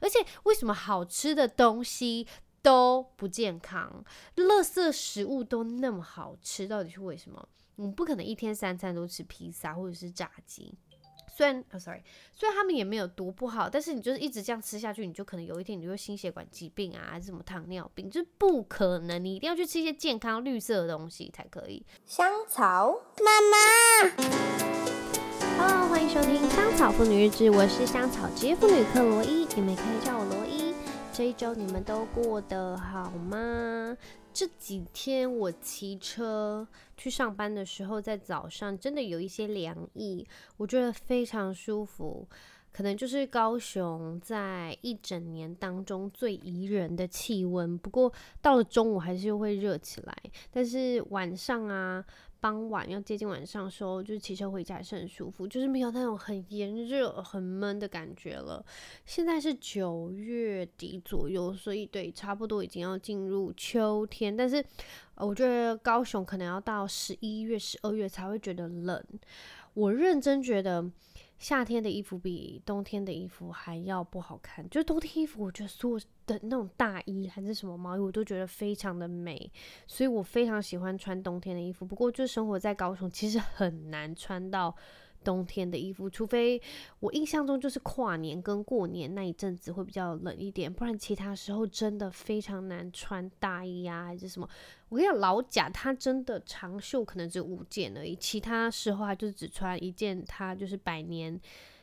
而且为什么好吃的东西都不健康，垃圾食物都那么好吃，到底是为什么？我们不可能一天三餐都吃披萨或者是炸鸡。虽然，哦，sorry，虽然他们也没有多不好，但是你就是一直这样吃下去，你就可能有一天你就会心血管疾病啊，还是什么糖尿病，就是不可能。你一定要去吃一些健康绿色的东西才可以。香草妈妈，Hello，欢迎收听香草妇女日志，我是香草职业妇女克罗伊，你们可以叫我罗伊。这一周你们都过得好吗？这几天我骑车去上班的时候，在早上真的有一些凉意，我觉得非常舒服。可能就是高雄在一整年当中最宜人的气温，不过到了中午还是会热起来，但是晚上啊。傍晚要接近晚上时候，就是骑车回家还是很舒服，就是没有那种很炎热、很闷的感觉了。现在是九月底左右，所以对，差不多已经要进入秋天。但是，我觉得高雄可能要到十一月、十二月才会觉得冷。我认真觉得。夏天的衣服比冬天的衣服还要不好看，就是冬天衣服，我觉得所有的那种大衣还是什么毛衣，我都觉得非常的美，所以我非常喜欢穿冬天的衣服。不过，就生活在高雄，其实很难穿到。冬天的衣服，除非我印象中就是跨年跟过年那一阵子会比较冷一点，不然其他时候真的非常难穿大衣啊，还是什么。我跟你讲，老贾他真的长袖可能只有五件而已，其他时候他就只穿一件，他就是百年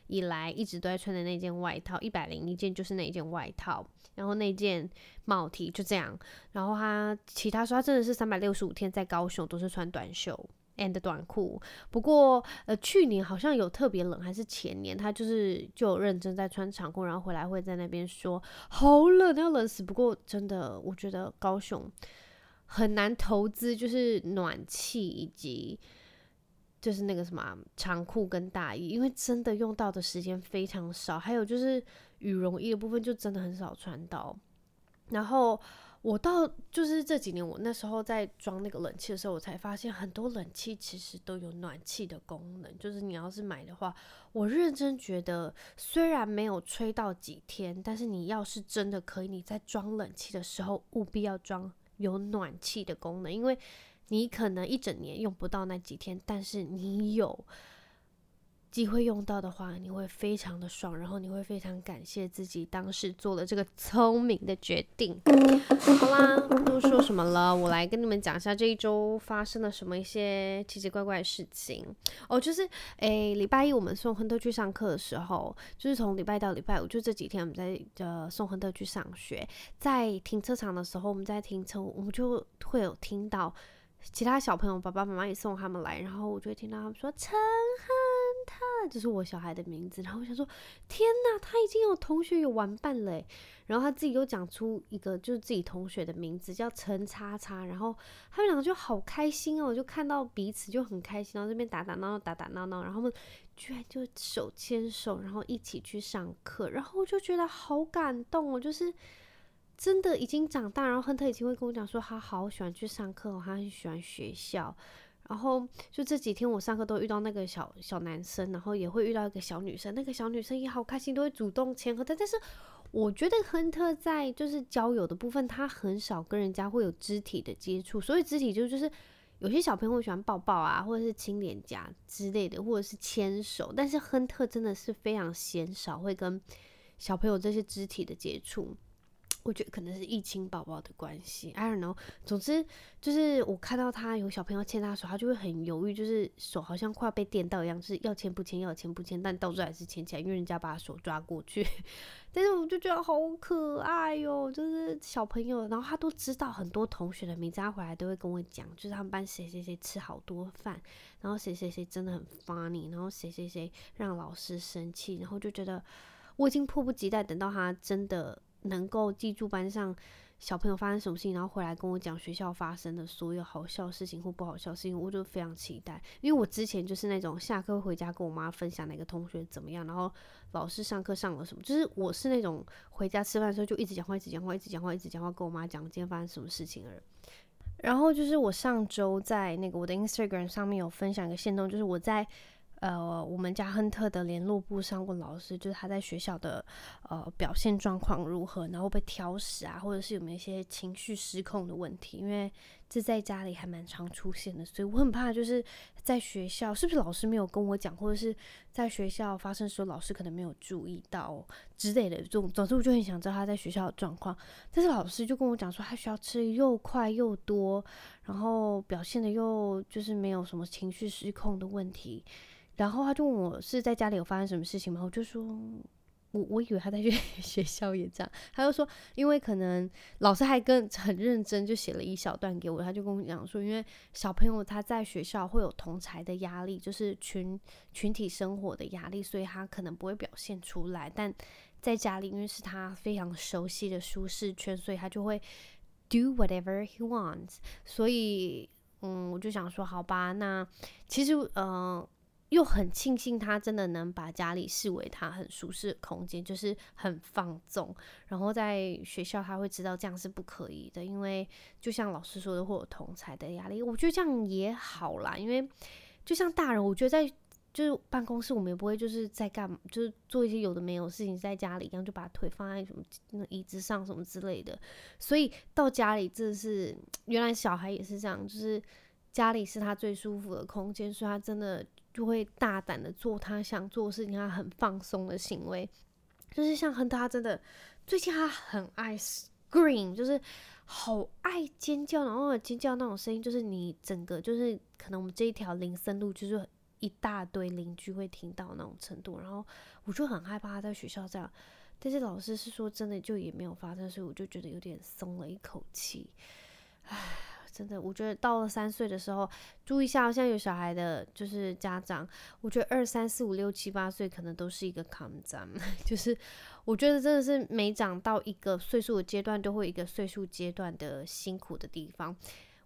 以来一直都在穿的那件外套，一百零一件就是那一件外套，然后那件帽 T 就这样，然后他其他时候他真的是三百六十五天在高雄都是穿短袖。And 短裤，不过呃，去年好像有特别冷，还是前年，他就是就认真在穿长裤，然后回来会在那边说好冷，要冷死。不过真的，我觉得高雄很难投资，就是暖气以及就是那个什么长裤跟大衣，因为真的用到的时间非常少。还有就是羽绒衣的部分，就真的很少穿到，然后。我到就是这几年，我那时候在装那个冷气的时候，我才发现很多冷气其实都有暖气的功能。就是你要是买的话，我认真觉得，虽然没有吹到几天，但是你要是真的可以，你在装冷气的时候务必要装有暖气的功能，因为你可能一整年用不到那几天，但是你有。机会用到的话，你会非常的爽，然后你会非常感谢自己当时做了这个聪明的决定。好啦，不多说什么了，我来跟你们讲一下这一周发生了什么一些奇奇怪怪的事情哦。就是诶，礼拜一我们送亨特去上课的时候，就是从礼拜到礼拜五，就这几天我们在呃送亨特去上学，在停车场的时候，我们在停车，我们就会有听到其他小朋友爸爸妈妈也送他们来，然后我就会听到他们说陈亨。他就是我小孩的名字，然后我想说，天哪，他已经有同学有玩伴了，然后他自己又讲出一个就是自己同学的名字叫陈叉叉，然后他们两个就好开心哦，就看到彼此就很开心，然后这边打打闹闹，打打闹闹，然后他们居然就手牵手，然后一起去上课，然后我就觉得好感动哦，就是真的已经长大，然后亨特已经会跟我讲说，他好喜欢去上课，他很喜欢学校。然后就这几天我上课都遇到那个小小男生，然后也会遇到一个小女生，那个小女生也好开心，都会主动牵和他。但是我觉得亨特在就是交友的部分，他很少跟人家会有肢体的接触，所以肢体就就是有些小朋友喜欢抱抱啊，或者是亲脸颊之类的，或者是牵手。但是亨特真的是非常鲜少会跟小朋友这些肢体的接触。我觉得可能是疫情宝宝的关系，I don't know。总之就是我看到他有小朋友牵他手，他就会很犹豫，就是手好像快要被电到一样，就是要牵不牵，要牵不牵，但到最后还是牵起来，因为人家把手抓过去。但是我就觉得好可爱哟，就是小朋友，然后他都知道很多同学的名字，他回来都会跟我讲，就是他们班谁谁谁吃好多饭，然后谁谁谁真的很 funny，然后谁谁谁让老师生气，然后就觉得我已经迫不及待等到他真的。能够记住班上小朋友发生什么事情，然后回来跟我讲学校发生的所有好笑事情或不好笑事情，我就非常期待。因为我之前就是那种下课回家跟我妈分享哪个同学怎么样，然后老师上课上了什么，就是我是那种回家吃饭的时候就一直讲话，一直讲话，一直讲话，一直讲话，跟我妈讲今天发生什么事情而。然后就是我上周在那个我的 Instagram 上面有分享一个线动，就是我在。呃，我们家亨特的联络簿上问老师，就是他在学校的呃表现状况如何，然后被挑食啊，或者是有没有一些情绪失控的问题，因为这在家里还蛮常出现的，所以我很怕就是在学校是不是老师没有跟我讲，或者是在学校发生的时候老师可能没有注意到之类的总，总之我就很想知道他在学校的状况，但是老师就跟我讲说他需要吃又快又多，然后表现的又就是没有什么情绪失控的问题。然后他就问我是在家里有发生什么事情吗？我就说，我我以为他在学 学校也这样。他就说，因为可能老师还跟 很认真就写了一小段给我，他就跟我讲说，因为小朋友他在学校会有同才的压力，就是群群体生活的压力，所以他可能不会表现出来。但在家里，因为是他非常熟悉的舒适圈，所以他就会 do whatever he wants。所以，嗯，我就想说，好吧，那其实，嗯、又很庆幸他真的能把家里视为他很舒适的空间，就是很放纵。然后在学校他会知道这样是不可以的，因为就像老师说的，会有同才的压力。我觉得这样也好啦，因为就像大人，我觉得在就是办公室，我们也不会就是在干，就是做一些有的没有事情，在家里一样就把腿放在什么椅子上什么之类的。所以到家里，这 是原来小孩也是这样，就是家里是他最舒服的空间，所以他真的。就会大胆的做他想做的事情，他很放松的行为，就是像亨特，他真的最近他很爱 scream，就是好爱尖叫，然后尖叫那种声音，就是你整个就是可能我们这一条林森路就是一大堆邻居会听到那种程度，然后我就很害怕他在学校这样，但是老师是说真的就也没有发生，所以我就觉得有点松了一口气，唉。真的，我觉得到了三岁的时候，注意一下，现在有小孩的，就是家长，我觉得二三四五六七八岁可能都是一个抗战，就是我觉得真的是每长到一个岁数的阶段，都会一个岁数阶段的辛苦的地方。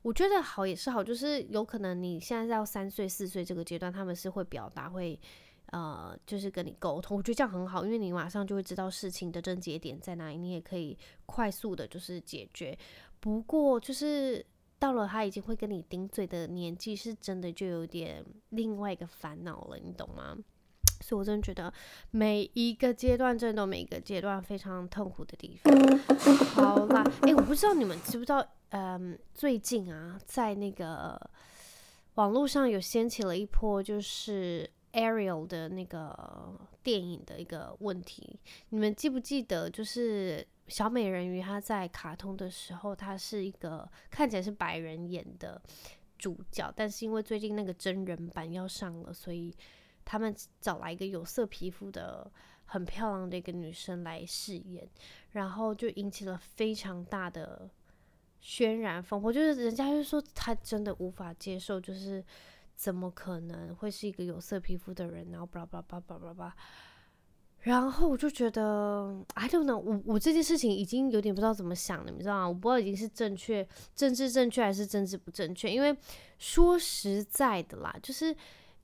我觉得好也是好，就是有可能你现在到三岁四岁这个阶段，他们是会表达，会呃，就是跟你沟通，我觉得这样很好，因为你马上就会知道事情的症结点在哪里，你也可以快速的就是解决。不过就是。到了他已经会跟你顶嘴的年纪，是真的就有点另外一个烦恼了，你懂吗？所以我真的觉得每一个阶段，真的每一个阶段非常痛苦的地方。好啦，诶、我不知道你们知不知道，嗯，最近啊，在那个网络上有掀起了一波，就是 Ariel 的那个电影的一个问题。你们记不记得，就是？小美人鱼，她在卡通的时候，她是一个看起来是白人演的主角，但是因为最近那个真人版要上了，所以他们找来一个有色皮肤的很漂亮的一个女生来饰演，然后就引起了非常大的轩然风波，就是人家就说他真的无法接受，就是怎么可能会是一个有色皮肤的人，然后巴拉巴拉巴拉巴拉。然后我就觉得，I don't know，我我这件事情已经有点不知道怎么想了，你知道吗？我不知道已经是正确、政治正确还是政治不正确。因为说实在的啦，就是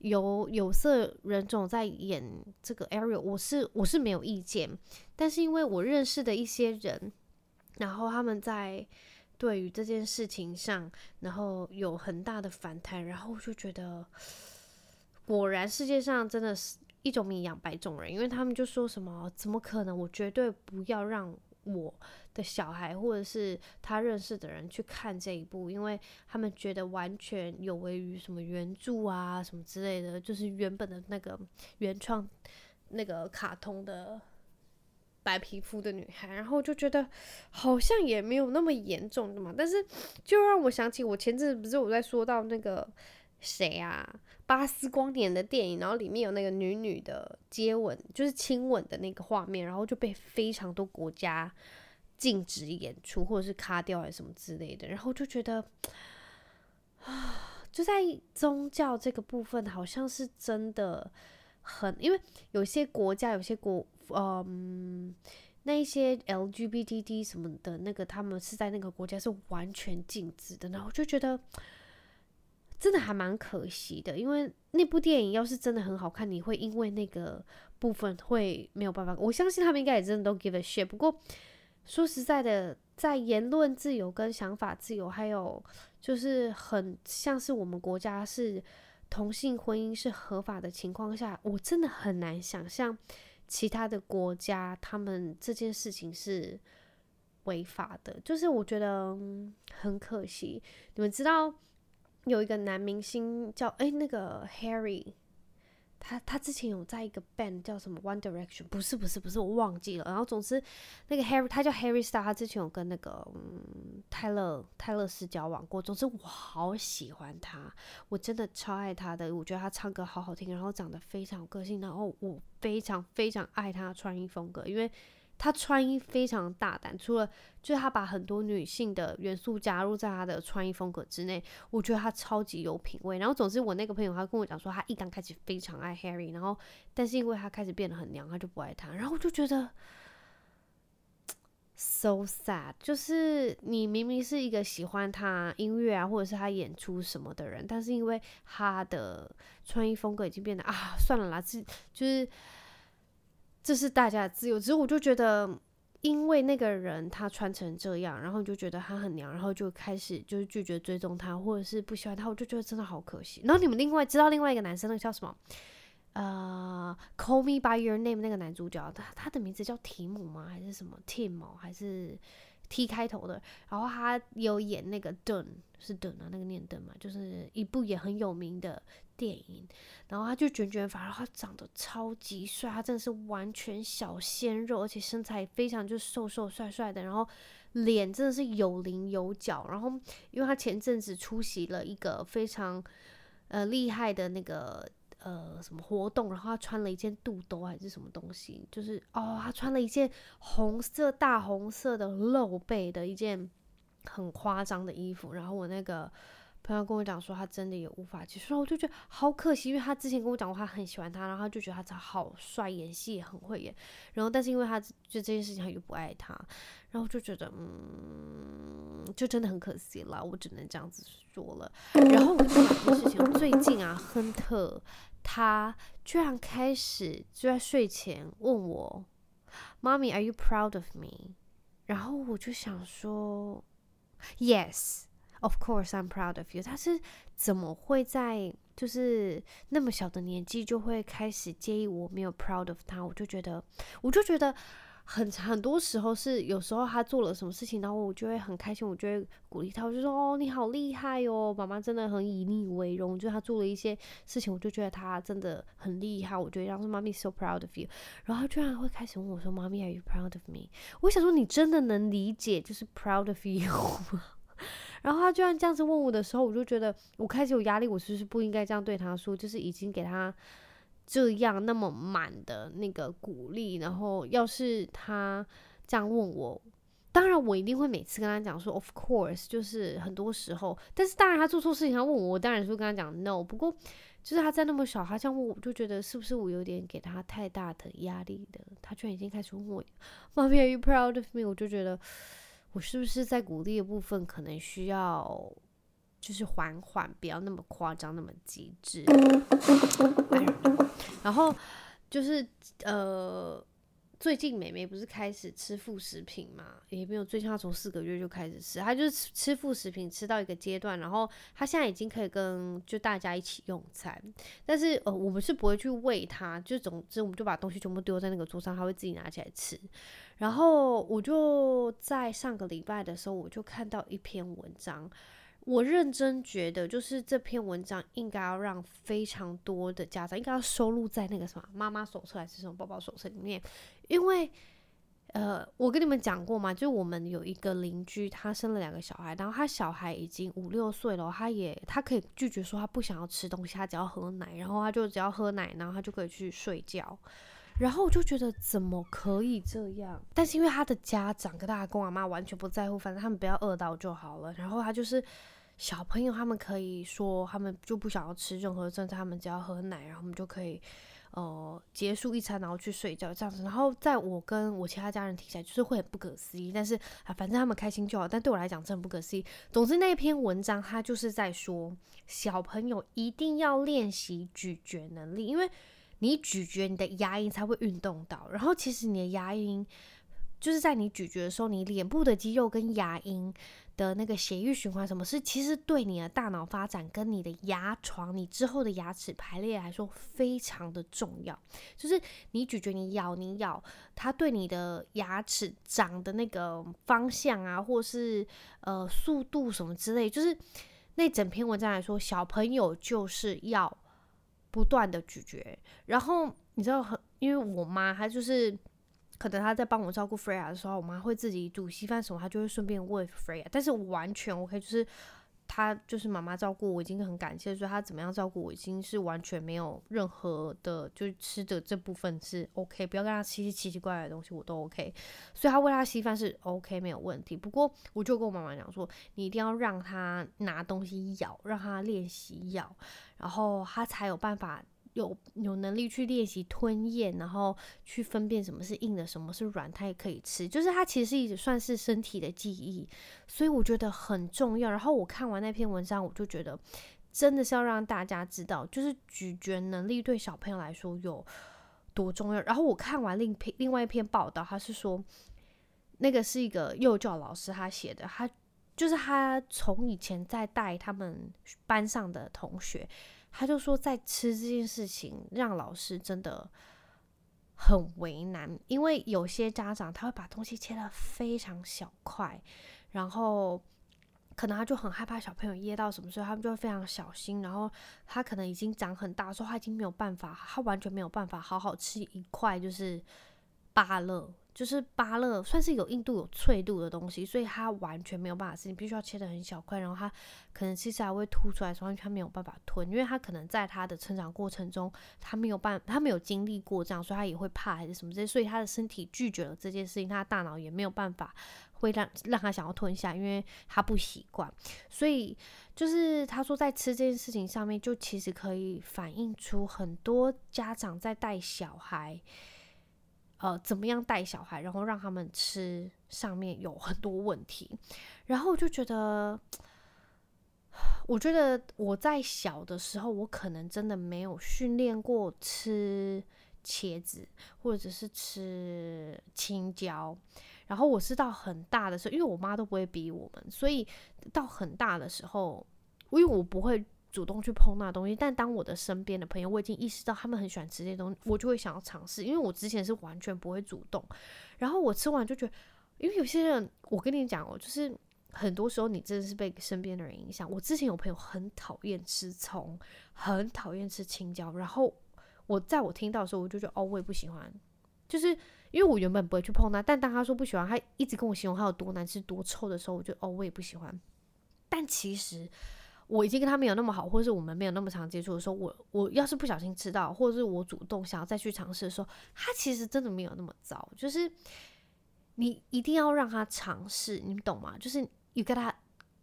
有有色人种在演这个 Ariel，我是我是没有意见。但是因为我认识的一些人，然后他们在对于这件事情上，然后有很大的反弹，然后我就觉得，果然世界上真的是。一种米养百种人，因为他们就说什么，怎么可能？我绝对不要让我的小孩或者是他认识的人去看这一部，因为他们觉得完全有违于什么原著啊什么之类的，就是原本的那个原创那个卡通的白皮肤的女孩，然后就觉得好像也没有那么严重的嘛，但是就让我想起我前阵子不是我在说到那个。谁啊？巴斯光年的电影，然后里面有那个女女的接吻，就是亲吻的那个画面，然后就被非常多国家禁止演出，或者是卡掉还是什么之类的。然后就觉得啊，就在宗教这个部分，好像是真的很，因为有些国家，有些国，嗯，那一些 LGBT 什么的那个，他们是在那个国家是完全禁止的，然后就觉得。真的还蛮可惜的，因为那部电影要是真的很好看，你会因为那个部分会没有办法。我相信他们应该也真的都 give a shit。不过说实在的，在言论自由跟想法自由，还有就是很像是我们国家是同性婚姻是合法的情况下，我真的很难想象其他的国家他们这件事情是违法的。就是我觉得很可惜。你们知道有一个男明星叫诶、那个 Harry。他他之前有在一个 band 叫什么 One Direction，不是不是不是，我忘记了。然后总之那个 Harry 他叫 Harry Star，他之前有跟那个嗯泰勒泰勒斯交往过。总之我好喜欢他，我真的超爱他的。我觉得他唱歌好好听，然后长得非常有个性，然后我非常非常爱他的穿衣风格，因为。他穿衣非常大胆，除了就是他把很多女性的元素加入在他的穿衣风格之内，我觉得他超级有品味。然后总之，我那个朋友他跟我讲说，他一刚开始非常爱 Harry，然后但是因为他开始变得很娘，他就不爱他。然后我就觉得 so sad，就是你明明是一个喜欢他音乐啊，或者是他演出什么的人，但是因为他的穿衣风格已经变得啊，算了啦，是就是。这是大家的自由，只是我就觉得，因为那个人他穿成这样，然后就觉得他很娘，然后就开始就是拒绝追踪他，或者是不喜欢他，我就觉得真的好可惜。然后你们另外知道另外一个男生，那个叫什么？呃，Call Me By Your Name 那个男主角，他他的名字叫提姆吗？还是什么 Tim 还是？T 开头的，然后他有演那个 Dune，是 Dune 啊，那个念 Dune 嘛，就是一部也很有名的电影。然后他就卷卷发，然后他长得超级帅，他真的是完全小鲜肉，而且身材非常就瘦瘦帅帅的，然后脸真的是有棱有角。然后因为他前阵子出席了一个非常呃厉害的那个。呃，什么活动？然后他穿了一件肚兜还是什么东西？就是哦，他穿了一件红色大红色的露背的一件很夸张的衣服。然后我那个朋友跟我讲说，他真的也无法接受。我就觉得好可惜，因为他之前跟我讲过，他很喜欢他，然后他就觉得他好帅，演戏也很会演。然后但是因为他就这件事情，他又不爱他，然后就觉得嗯，就真的很可惜了。我只能这样子说了。然后我就讲一件事情，最近啊，亨特。他居然开始就在睡前问我：“Mommy, are you proud of me？” 然后我就想说：“Yes, of course I'm proud of you。”他是怎么会在就是那么小的年纪就会开始介意我没有 proud of 他？我就觉得，我就觉得。很很多时候是有时候他做了什么事情，然后我就会很开心，我就会鼓励他，我就说哦，你好厉害哦，妈妈真的很以你为荣。就他做了一些事情，我就觉得他真的很厉害，我觉得让说妈咪 so proud of you。然后他居然会开始问我说，妈咪 are you proud of me？我想说你真的能理解就是 proud of you 吗？然后他居然这样子问我的时候，我就觉得我开始有压力，我是不是不应该这样对他说？就是已经给他。这样那么满的那个鼓励，然后要是他这样问我，当然我一定会每次跟他讲说，of course，就是很多时候，但是当然他做错事情他问我，我当然是会跟他讲 no。不过就是他在那么小，他这样问我，就觉得是不是我有点给他太大的压力的？他居然已经开始问我，Mommy are you proud of me？我就觉得我是不是在鼓励的部分可能需要。就是缓缓，不要那么夸张，那么极致。然后就是呃，最近妹妹不是开始吃副食品嘛？也没有，最近她从四个月就开始吃，她就是吃吃副食品吃到一个阶段，然后她现在已经可以跟就大家一起用餐。但是呃，我们是不会去喂她，就总之我们就把东西全部丢在那个桌上，她会自己拿起来吃。然后我就在上个礼拜的时候，我就看到一篇文章。我认真觉得，就是这篇文章应该要让非常多的家长应该要收录在那个什么妈妈手册还是什么宝宝手册里面，因为呃，我跟你们讲过嘛，就我们有一个邻居，他生了两个小孩，然后他小孩已经五六岁了，他也他可以拒绝说他不想要吃东西，他只要喝奶，然后他就只要喝奶，然后他就可以去睡觉，然后我就觉得怎么可以这样？但是因为他的家长跟他阿公阿妈完全不在乎，反正他们不要饿到就好了，然后他就是。小朋友他们可以说，他们就不想要吃任何正餐，他们只要喝奶，然后我们就可以，呃，结束一餐，然后去睡觉这样子。然后在我跟我其他家人听起来，就是会很不可思议。但是啊，反正他们开心就好。但对我来讲，真的不可思议。总之那篇文章，他就是在说，小朋友一定要练习咀嚼能力，因为你咀嚼，你的牙龈才会运动到。然后其实你的牙龈，就是在你咀嚼的时候，你脸部的肌肉跟牙龈。的那个血液循环什么是，其实对你的大脑发展跟你的牙床、你之后的牙齿排列来说非常的重要。就是你咀嚼、你咬、你咬，它对你的牙齿长的那个方向啊，或是呃速度什么之类，就是那整篇文章来说，小朋友就是要不断的咀嚼。然后你知道很，因为我妈她就是。可能她在帮我照顾 Freya 的时候，我妈会自己煮稀饭什么，她就会顺便喂 Freya。但是完全 OK，就是他就是妈妈照顾我已经很感谢，所以他怎么样照顾我已经是完全没有任何的，就是吃的这部分是 OK，不要跟他吃些奇奇怪怪的东西我都 OK。所以他喂他稀饭是 OK 没有问题。不过我就跟我妈妈讲说，你一定要让他拿东西咬，让他练习咬，然后他才有办法。有有能力去练习吞咽，然后去分辨什么是硬的，什么是软，它也可以吃。就是它其实一直算是身体的记忆，所以我觉得很重要。然后我看完那篇文章，我就觉得真的是要让大家知道，就是咀嚼能力对小朋友来说有多重要。然后我看完另篇另外一篇报道，他是说那个是一个幼教老师他写的，他就是他从以前在带他们班上的同学。他就说，在吃这件事情让老师真的很为难，因为有些家长他会把东西切得非常小块，然后可能他就很害怕小朋友噎到什么，所以他们就会非常小心。然后他可能已经长很大，说他已经没有办法，他完全没有办法好好吃一块就是芭乐。就是芭乐算是有硬度、有脆度的东西，所以它完全没有办法吃。你必须要切得很小块，然后它可能其实还会凸出来，所以它没有办法吞。因为它可能在它的成长过程中，它没有办，它没有经历过这样，所以它也会怕还是什么这些，所以它的身体拒绝了这件事情，它大脑也没有办法会让让它想要吞下，因为它不习惯。所以就是他说，在吃这件事情上面，就其实可以反映出很多家长在带小孩。呃，怎么样带小孩，然后让他们吃上面有很多问题，然后我就觉得，我觉得我在小的时候，我可能真的没有训练过吃茄子，或者是吃青椒，然后我是到很大的时候，因为我妈都不会逼我们，所以到很大的时候，因为我不会。主动去碰那东西，但当我的身边的朋友，我已经意识到他们很喜欢吃这些东西，我就会想要尝试。因为我之前是完全不会主动，然后我吃完就觉得，因为有些人，我跟你讲哦，就是很多时候你真的是被身边的人影响。我之前有朋友很讨厌吃葱，很讨厌吃青椒，然后我在我听到的时候，我就觉得哦，我也不喜欢，就是因为我原本不会去碰它，但当他说不喜欢，他一直跟我形容它有多难吃、多臭的时候，我就哦，我也不喜欢。但其实。我已经跟他没有那么好，或是我们没有那么常接触的时候，我我要是不小心吃到，或者是我主动想要再去尝试的时候，他其实真的没有那么糟。就是你一定要让他尝试，你懂吗？就是 you gotta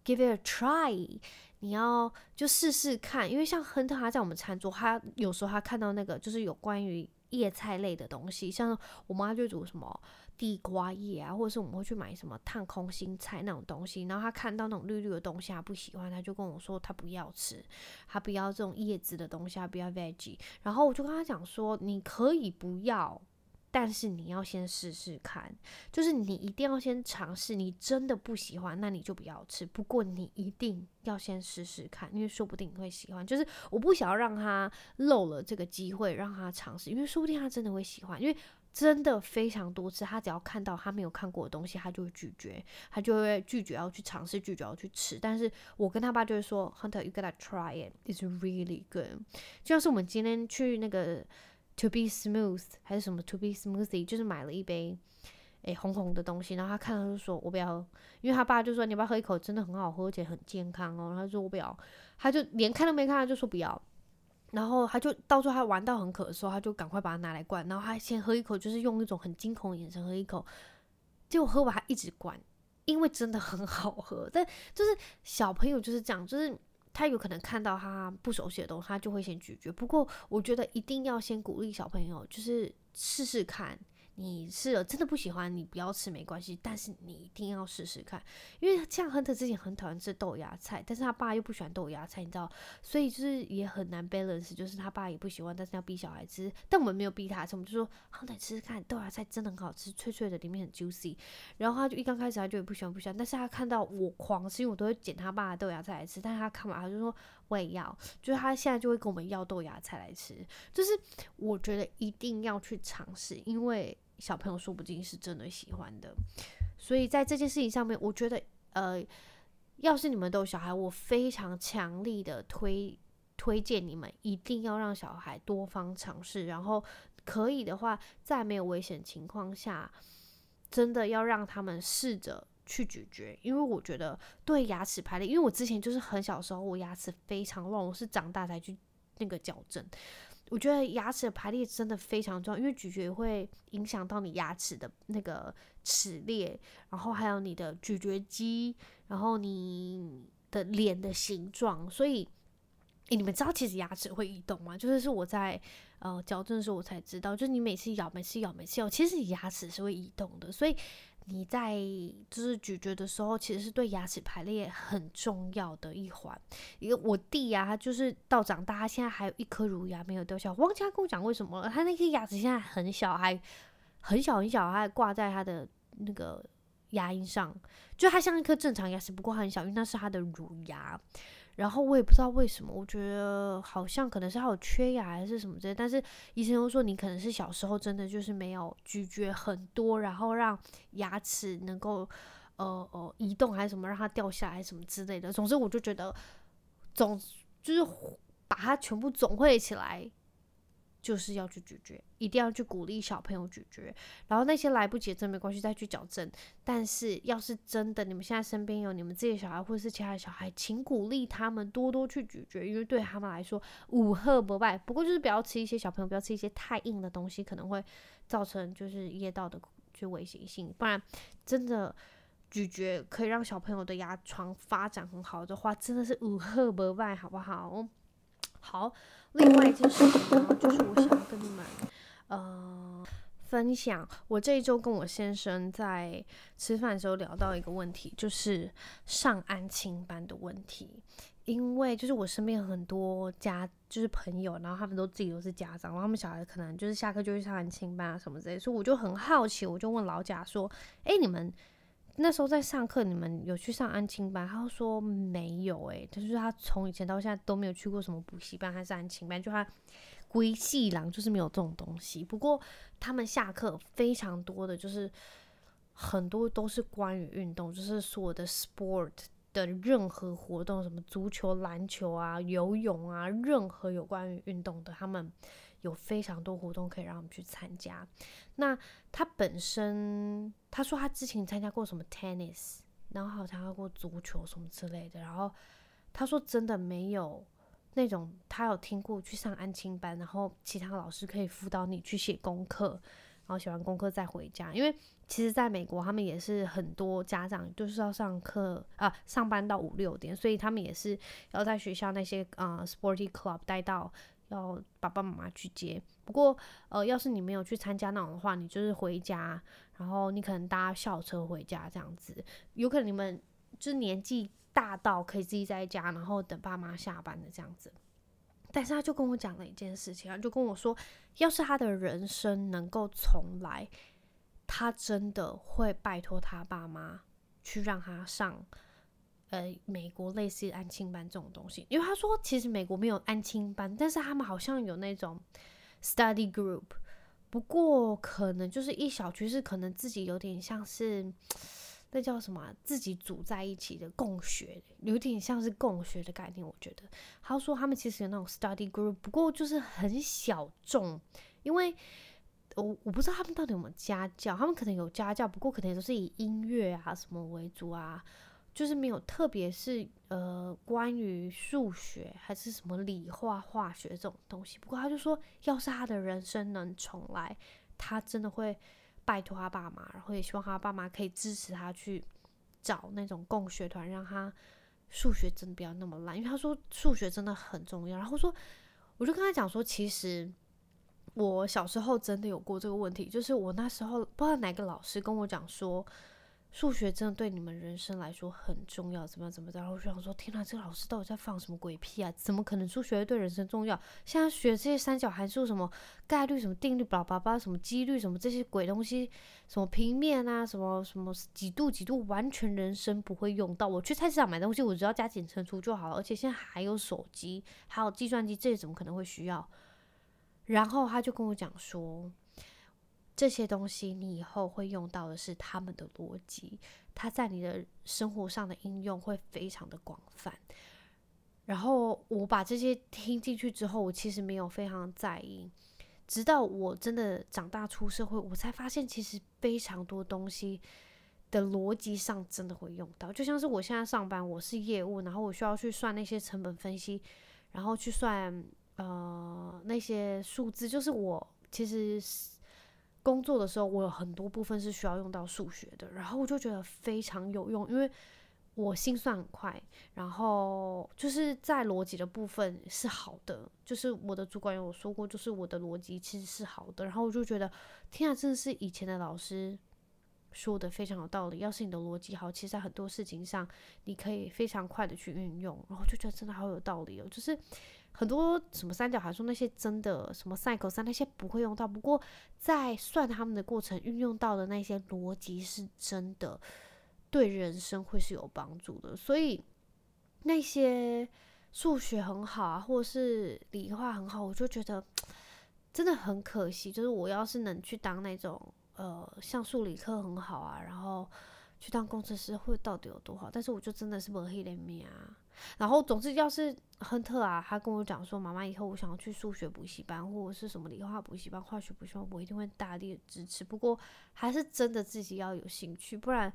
give it a try，你要就试试看。因为像亨特他在我们餐桌，他有时候他看到那个就是有关于叶菜类的东西，像我妈就煮什么。地瓜叶啊，或者是我们会去买什么烫空心菜那种东西，然后他看到那种绿绿的东西，他不喜欢，他就跟我说他不要吃，他不要这种叶子的东西，他不要 veggie。然后我就跟他讲说，你可以不要，但是你要先试试看，就是你一定要先尝试。你真的不喜欢，那你就不要吃。不过你一定要先试试看，因为说不定你会喜欢。就是我不想要让他漏了这个机会，让他尝试，因为说不定他真的会喜欢，因为。真的非常多次，他只要看到他没有看过的东西，他就会拒绝，他就会拒绝要去尝试，拒绝要去吃。但是我跟他爸就会说，Hunter，you gotta try it，it's really good。就像是我们今天去那个 To Be Smooth 还是什么 To Be Smoothie，就是买了一杯诶红红的东西，然后他看到就说我不要，因为他爸就说你要不要喝一口，真的很好喝，而且很健康哦。然后他说我不要，他就连看都没看，他就说不要。然后他就到时候他玩到很渴的时候，他就赶快把它拿来灌。然后他先喝一口，就是用一种很惊恐的眼神喝一口。结果喝完他一直灌，因为真的很好喝。但就是小朋友就是这样，就是他有可能看到他不熟悉的东西，他就会先拒绝。不过我觉得一定要先鼓励小朋友，就是试试看。你试了真的不喜欢，你不要吃没关系，但是你一定要试试看，因为像亨特之前很讨厌吃豆芽菜，但是他爸又不喜欢豆芽菜，你知道，所以就是也很难 balance，就是他爸也不喜欢，但是要逼小孩吃，但我们没有逼他吃，我们就说亨特吃吃看，豆芽菜真的很好吃，脆脆的，里面很 juicy，然后他就一刚开始他就也不喜欢不喜欢，但是他看到我狂吃，因为我都会捡他爸的豆芽菜来吃，但是他看完他就说我也要，就是他现在就会跟我们要豆芽菜来吃，就是我觉得一定要去尝试，因为。小朋友说不定是真的喜欢的，所以在这件事情上面，我觉得，呃，要是你们都有小孩，我非常强力的推推荐你们一定要让小孩多方尝试，然后可以的话，在没有危险情况下，真的要让他们试着去咀嚼，因为我觉得对牙齿排列，因为我之前就是很小时候，我牙齿非常乱，我是长大才去那个矫正。我觉得牙齿的排列真的非常重要，因为咀嚼会影响到你牙齿的那个齿列，然后还有你的咀嚼肌，然后你的脸的形状。所以，你们知道其实牙齿会移动吗？就是是我在呃矫正的时候我才知道，就是你每次咬、每次咬、每次咬，其实牙齿是会移动的，所以。你在就是咀嚼的时候，其实是对牙齿排列很重要的一环。因为我弟呀、啊，他就是到长大，他现在还有一颗乳牙没有掉下。忘记他跟我讲为什么了，他那颗牙齿现在很小，还很小很小，还挂在他的那个牙龈上，就他像一颗正常牙齿，不过很小，因为那是他的乳牙。然后我也不知道为什么，我觉得好像可能是他有缺牙还是什么之类，但是医生又说你可能是小时候真的就是没有咀嚼很多，然后让牙齿能够呃呃移动还是什么让它掉下来什么之类的。总之我就觉得总就是把它全部总汇起来。就是要去咀嚼，一定要去鼓励小朋友咀嚼。然后那些来不及的真没关系，再去矫正。但是要是真的，你们现在身边有你们自己的小孩或者是其他的小孩，请鼓励他们多多去咀嚼，因为对他们来说无贺不败。不过就是不要吃一些小朋友不要吃一些太硬的东西，可能会造成就是噎到的就危险性。不然真的咀嚼可以让小朋友的牙床发展很好的话，真的是无贺不败，好不好？好。另外一件事情，就是我想要跟你们，呃，分享。我这一周跟我先生在吃饭的时候聊到一个问题，就是上安亲班的问题。因为就是我身边很多家，就是朋友，然后他们都自己都是家长，然后他们小孩可能就是下课就去上安亲班啊什么之类，所以我就很好奇，我就问老贾说：“诶，你们？”那时候在上课，你们有去上安亲班？他说没有、欸，诶，就是他从以前到现在都没有去过什么补习班还是安亲班，就他归细郎就是没有这种东西。不过他们下课非常多的就是很多都是关于运动，就是所有的 sport 的任何活动，什么足球、篮球啊、游泳啊，任何有关于运动的，他们。有非常多活动可以让我们去参加。那他本身，他说他之前参加过什么 tennis，然后还有参加过足球什么之类的。然后他说真的没有那种，他有听过去上安亲班，然后其他老师可以辅导你去写功课，然后写完功课再回家。因为其实在美国，他们也是很多家长就是要上课啊，上班到五六点，所以他们也是要在学校那些啊、sporty club 待到。要爸爸妈妈去接，不过呃，要是你没有去参加那种的话，你就是回家，然后你可能搭校车回家这样子，有可能你们就是年纪大到可以自己在家，然后等爸妈下班的这样子。但是他就跟我讲了一件事情，他就跟我说，要是他的人生能够重来，他真的会拜托他爸妈去让他上。呃，美国类似安亲班这种东西，因为他说其实美国没有安亲班，但是他们好像有那种 study group，不过可能就是一小区是可能自己有点像是那叫什么，自己组在一起的共学，有点像是共学的概念。我觉得他说他们其实有那种 study group，不过就是很小众，因为我我不知道他们到底有没有家教，他们可能有家教，不过可能都是以音乐啊什么为主啊。就是没有，特别是呃，关于数学还是什么理化、化学这种东西。不过他就说，要是他的人生能重来，他真的会拜托他爸妈，然后也希望他爸妈可以支持他去找那种共学团，让他数学真的不要那么烂。因为他说数学真的很重要。然后说，我就跟他讲说，其实我小时候真的有过这个问题，就是我那时候不知道哪个老师跟我讲说。数学真的对你们人生来说很重要，怎么样怎么样？然后我就想说，天哪，这个老师到底在放什么鬼屁啊？怎么可能数学对人生重要？现在学这些三角函数、什么概率、什么定律、巴拉巴拉、什么几率、什么这些鬼东西，什么平面啊，什么什么几度几度，完全人生不会用到。我去菜市场买东西，我只要加减乘除就好了。而且现在还有手机，还有计算机，这些怎么可能会需要？然后他就跟我讲说。这些东西你以后会用到的是他们的逻辑，它在你的生活上的应用会非常的广泛。然后我把这些听进去之后，我其实没有非常在意，直到我真的长大出社会，我才发现其实非常多东西的逻辑上真的会用到。就像是我现在上班，我是业务，然后我需要去算那些成本分析，然后去算呃那些数字，就是我其实。工作的时候，我有很多部分是需要用到数学的，然后我就觉得非常有用，因为我心算很快，然后就是在逻辑的部分是好的，就是我的主管有说过，就是我的逻辑其实是好的，然后我就觉得，天啊，真的是以前的老师说的非常有道理。要是你的逻辑好，其实在很多事情上你可以非常快的去运用，然后就觉得真的好有道理哦，就是。很多什么三角函数那些真的什么 sin、cos 那些不会用到，不过在算他们的过程运用到的那些逻辑是真的对人生会是有帮助的。所以那些数学很好啊，或者是理化很好，我就觉得真的很可惜。就是我要是能去当那种呃像数理科很好啊，然后去当工程师会到底有多好？但是我就真的是没黑脸面啊。然后，总之，要是亨特啊，他跟我讲说，妈妈，以后我想要去数学补习班，或者是什么理化补习班、化学补习班，我一定会大力支持。不过，还是真的自己要有兴趣，不然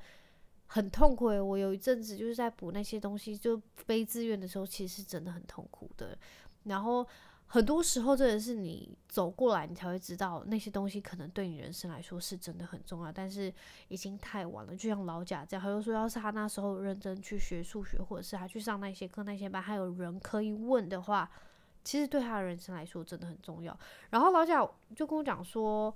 很痛苦。我有一阵子就是在补那些东西，就背志愿的时候，其实是真的很痛苦的。然后。很多时候，真的是你走过来，你才会知道那些东西可能对你人生来说是真的很重要，但是已经太晚了。就像老贾这样，他就说，要是他那时候认真去学数学，或者是他去上那些课、那些班，还有人可以问的话，其实对他的人生来说真的很重要。然后老贾就跟我讲说。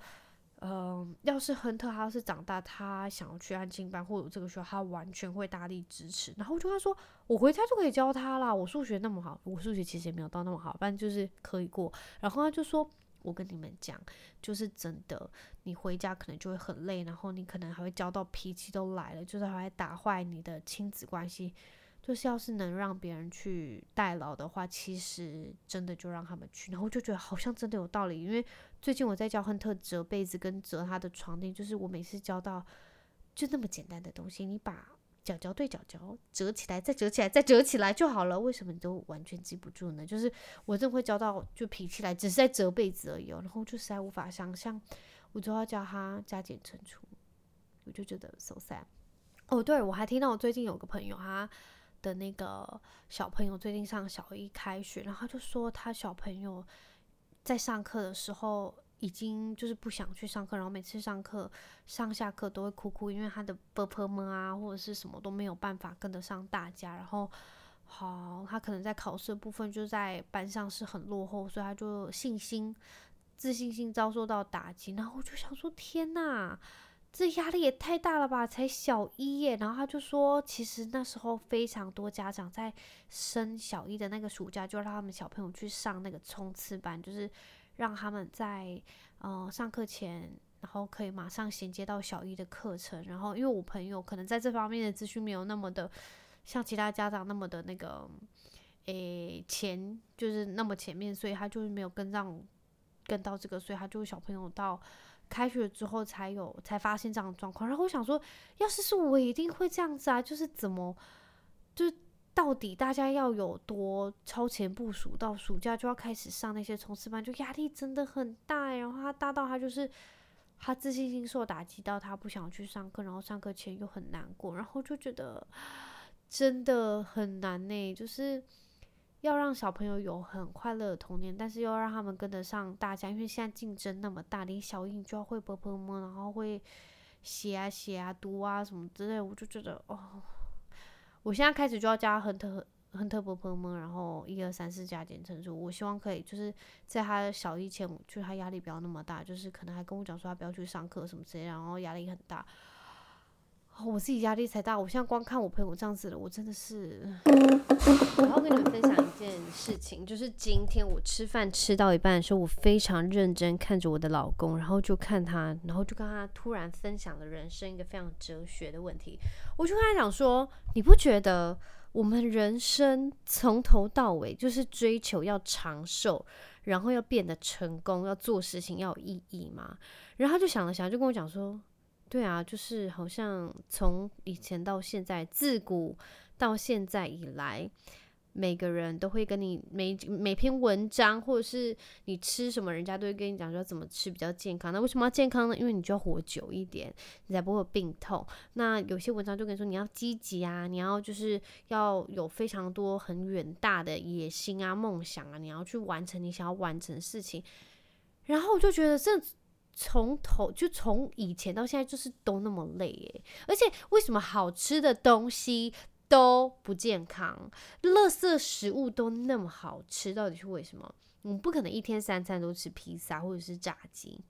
嗯，要是亨特他要是长大，他想要去安亲班或者这个学校，他完全会大力支持。然后我就跟他说，我回家就可以教他啦。我数学那么好，我数学其实也没有到那么好，反正就是可以过。然后他就说，我跟你们讲，就是真的，你回家可能就会很累，然后你可能还会教到脾气都来了，就是还会打坏你的亲子关系。就是要是能让别人去代劳的话，其实真的就让他们去。然后就觉得好像真的有道理，因为最近我在教亨特折被子跟折他的床垫，就是我每次教到就那么简单的东西，你把角角对角角折起来，再折起来，再折起来就好了。为什么你都完全记不住呢？就是我真的会教到就脾气来，只是在折被子而已哦。然后就实在无法想象，我就要教他加减乘除，我就觉得 so sad。哦，对，我还听到我最近有个朋友他。的那个小朋友最近上小一开学，然后他就说他小朋友在上课的时候已经就是不想去上课，然后每次上课上下课都会哭哭，因为他的婆婆们啊或者是什么都没有办法跟得上大家，然后好他可能在考试的部分就在班上是很落后，所以他就信心自信心遭受到打击，然后我就想说天呐！这压力也太大了吧，才小一耶。然后他就说，其实那时候非常多家长在升小一的那个暑假，就让他们小朋友去上那个冲刺班，就是让他们在呃上课前，然后可以马上衔接到小一的课程。然后因为我朋友可能在这方面的资讯没有那么的像其他家长那么的那个诶前，就是那么前面，所以他就是没有跟上跟到这个，所以他就小朋友到。开学之后才有才发现这样的状况，然后我想说，要是是我一定会这样子啊，就是怎么，就到底大家要有多超前部署，到暑假就要开始上那些冲刺班，就压力真的很大。然后他大到他就是他自信心受打击到他不想去上课，然后上课前又很难过，然后就觉得 真的很难呢，就是。要让小朋友有很快乐的童年，但是又要让他们跟得上大家，因为现在竞争那么大，连小英就要会啵啵么，然后会写啊写啊读啊什么之类，我就觉得哦，我现在开始就要教亨特很特别朋友，然后一二三四加减乘除，我希望可以就是在他小一前，就是他压力不要那么大，就是可能还跟我讲说他不要去上课什么之类，然后压力很大。我自己压力才大，我现在光看我朋友这样子了，我真的是。然后跟你们分享一件事情，就是今天我吃饭吃到一半的时候，我非常认真看着我的老公，然后就看他，然后就跟他突然分享了人生一个非常哲学的问题。我就跟他讲说，你不觉得我们人生从头到尾就是追求要长寿，然后要变得成功，要做事情要有意义吗？然后他就想了想，就跟我讲说。对啊，就是好像从以前到现在，自古到现在以来，每个人都会跟你每每篇文章，或者是你吃什么，人家都会跟你讲说怎么吃比较健康。那为什么要健康呢？因为你就要活久一点，你才不会有病痛。那有些文章就跟你说你要积极啊，你要就是要有非常多很远大的野心啊、梦想啊，你要去完成你想要完成的事情。然后我就觉得这。从头就从以前到现在就是都那么累耶，而且为什么好吃的东西都不健康，垃圾食物都那么好吃，到底是为什么？我们不可能一天三餐都吃披萨或者是炸鸡，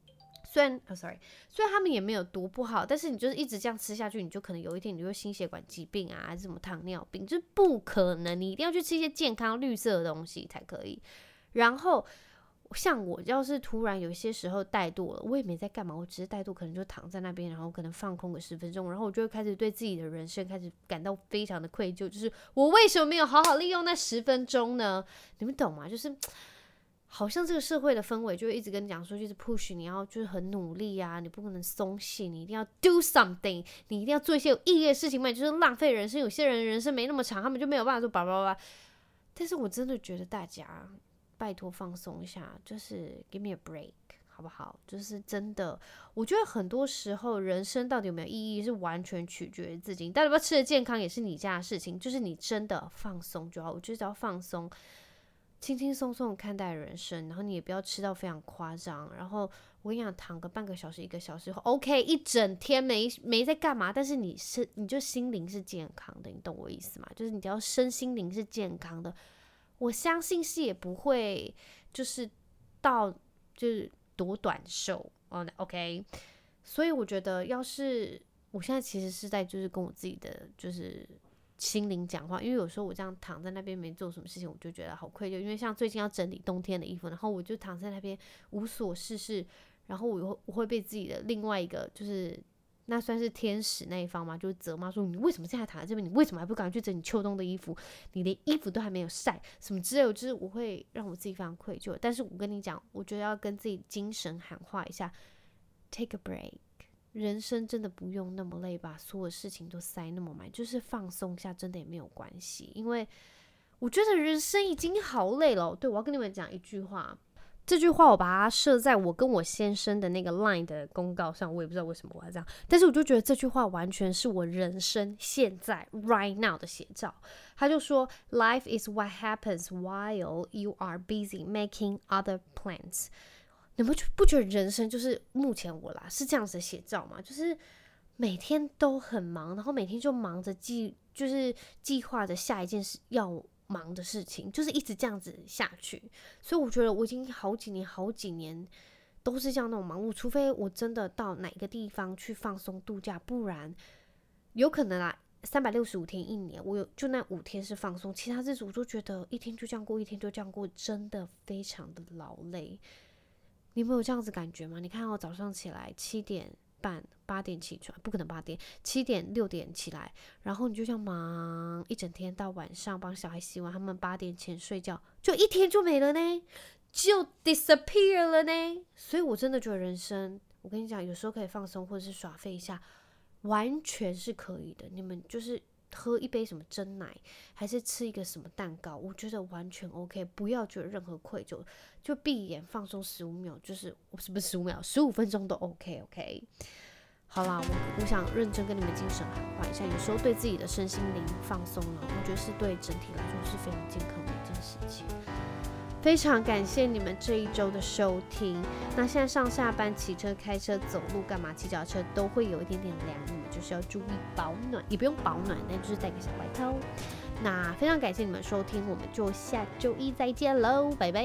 虽然哦，sorry，虽然他们也没有多不好，但是你就是一直这样吃下去，你就可能有一天你就会心血管疾病啊，还是什么糖尿病，就是不可能，你一定要去吃一些健康绿色的东西才可以，然后。像我要是突然有些时候怠惰了，我也没在干嘛，我只是怠惰，可能就躺在那边，然后可能放空个十分钟，然后我就会开始对自己的人生开始感到非常的愧疚，就是我为什么没有好好利用那十分钟呢？你们懂吗？就是好像这个社会的氛围就会一直跟你讲说，就是 push 你要就是很努力啊，你不可能松懈，你一定要 do something，你一定要做一些有意义的事情嘛，就是浪费人生。有些人人生没那么长，他们就没有办法说叭叭叭。但是我真的觉得大家。拜托放松一下，就是 give me a break，好不好？就是真的，我觉得很多时候人生到底有没有意义，是完全取决于自己。你到底要不要吃的健康，也是你家的事情。就是你真的放松就好，我觉得只要放松，轻轻松松看待人生。然后你也不要吃到非常夸张。然后我跟你讲，躺个半个小时、一个小时后，OK，一整天没没在干嘛，但是你是你就心灵是健康的，你懂我意思吗？就是你只要身心灵是健康的。我相信是也不会，就是到就是多短寿哦，OK。所以我觉得，要是我现在其实是在就是跟我自己的就是心灵讲话，因为有时候我这样躺在那边没做什么事情，我就觉得好愧疚。因为像最近要整理冬天的衣服，然后我就躺在那边无所事事，然后我会我会被自己的另外一个就是。那算是天使那一方吗？就是责骂说，你为什么现在躺在这边？你为什么还不赶快去整理秋冬的衣服？你连衣服都还没有晒，什么之类，就是我会让我自己非常愧疚。但是我跟你讲，我觉得要跟自己精神喊话一下，take a break。人生真的不用那么累，把所有事情都塞那么满，就是放松一下，真的也没有关系。因为我觉得人生已经好累了。对，我要跟你们讲一句话。这句话我把它设在我跟我先生的那个 line 的公告上，我也不知道为什么我要这样，但是我就觉得这句话完全是我人生现在 right now 的写照。他就说，Life is what happens while you are busy making other plans。你们不觉得人生就是目前我啦是这样子的写照吗？就是每天都很忙，然后每天就忙着计，就是计划着下一件事要。忙的事情就是一直这样子下去，所以我觉得我已经好几年、好几年都是这样那种忙碌，除非我真的到哪个地方去放松度假，不然有可能啊，三百六十五天一年，我有就那五天是放松，其他日子我都觉得一天就这样过，一天就这样过，真的非常的劳累。你们有这样子感觉吗？你看我早上起来七点。半八点起床，不可能八点，七点六点起来，然后你就像忙一整天到晚上帮小孩洗碗，他们八点前睡觉，就一天就没了呢，就 disappear 了呢。所以我真的觉得人生，我跟你讲，有时候可以放松或者是耍废一下，完全是可以的。你们就是。喝一杯什么蒸奶，还是吃一个什么蛋糕，我觉得完全 OK，不要觉得任何愧疚，就闭眼放松十五秒，就是是不是十五秒，十五分钟都 OK OK。好啦，我我想认真跟你们精神喊话一下，有时候对自己的身心灵放松了，我觉得是对整体来说是非常健康的一件事情。非常感谢你们这一周的收听。那现在上下班、骑车、开车、走路干嘛？骑脚车都会有一点点凉，你们就是要注意保暖，也不用保暖，那就是带个小外套。那非常感谢你们收听，我们就下周一再见喽，拜拜。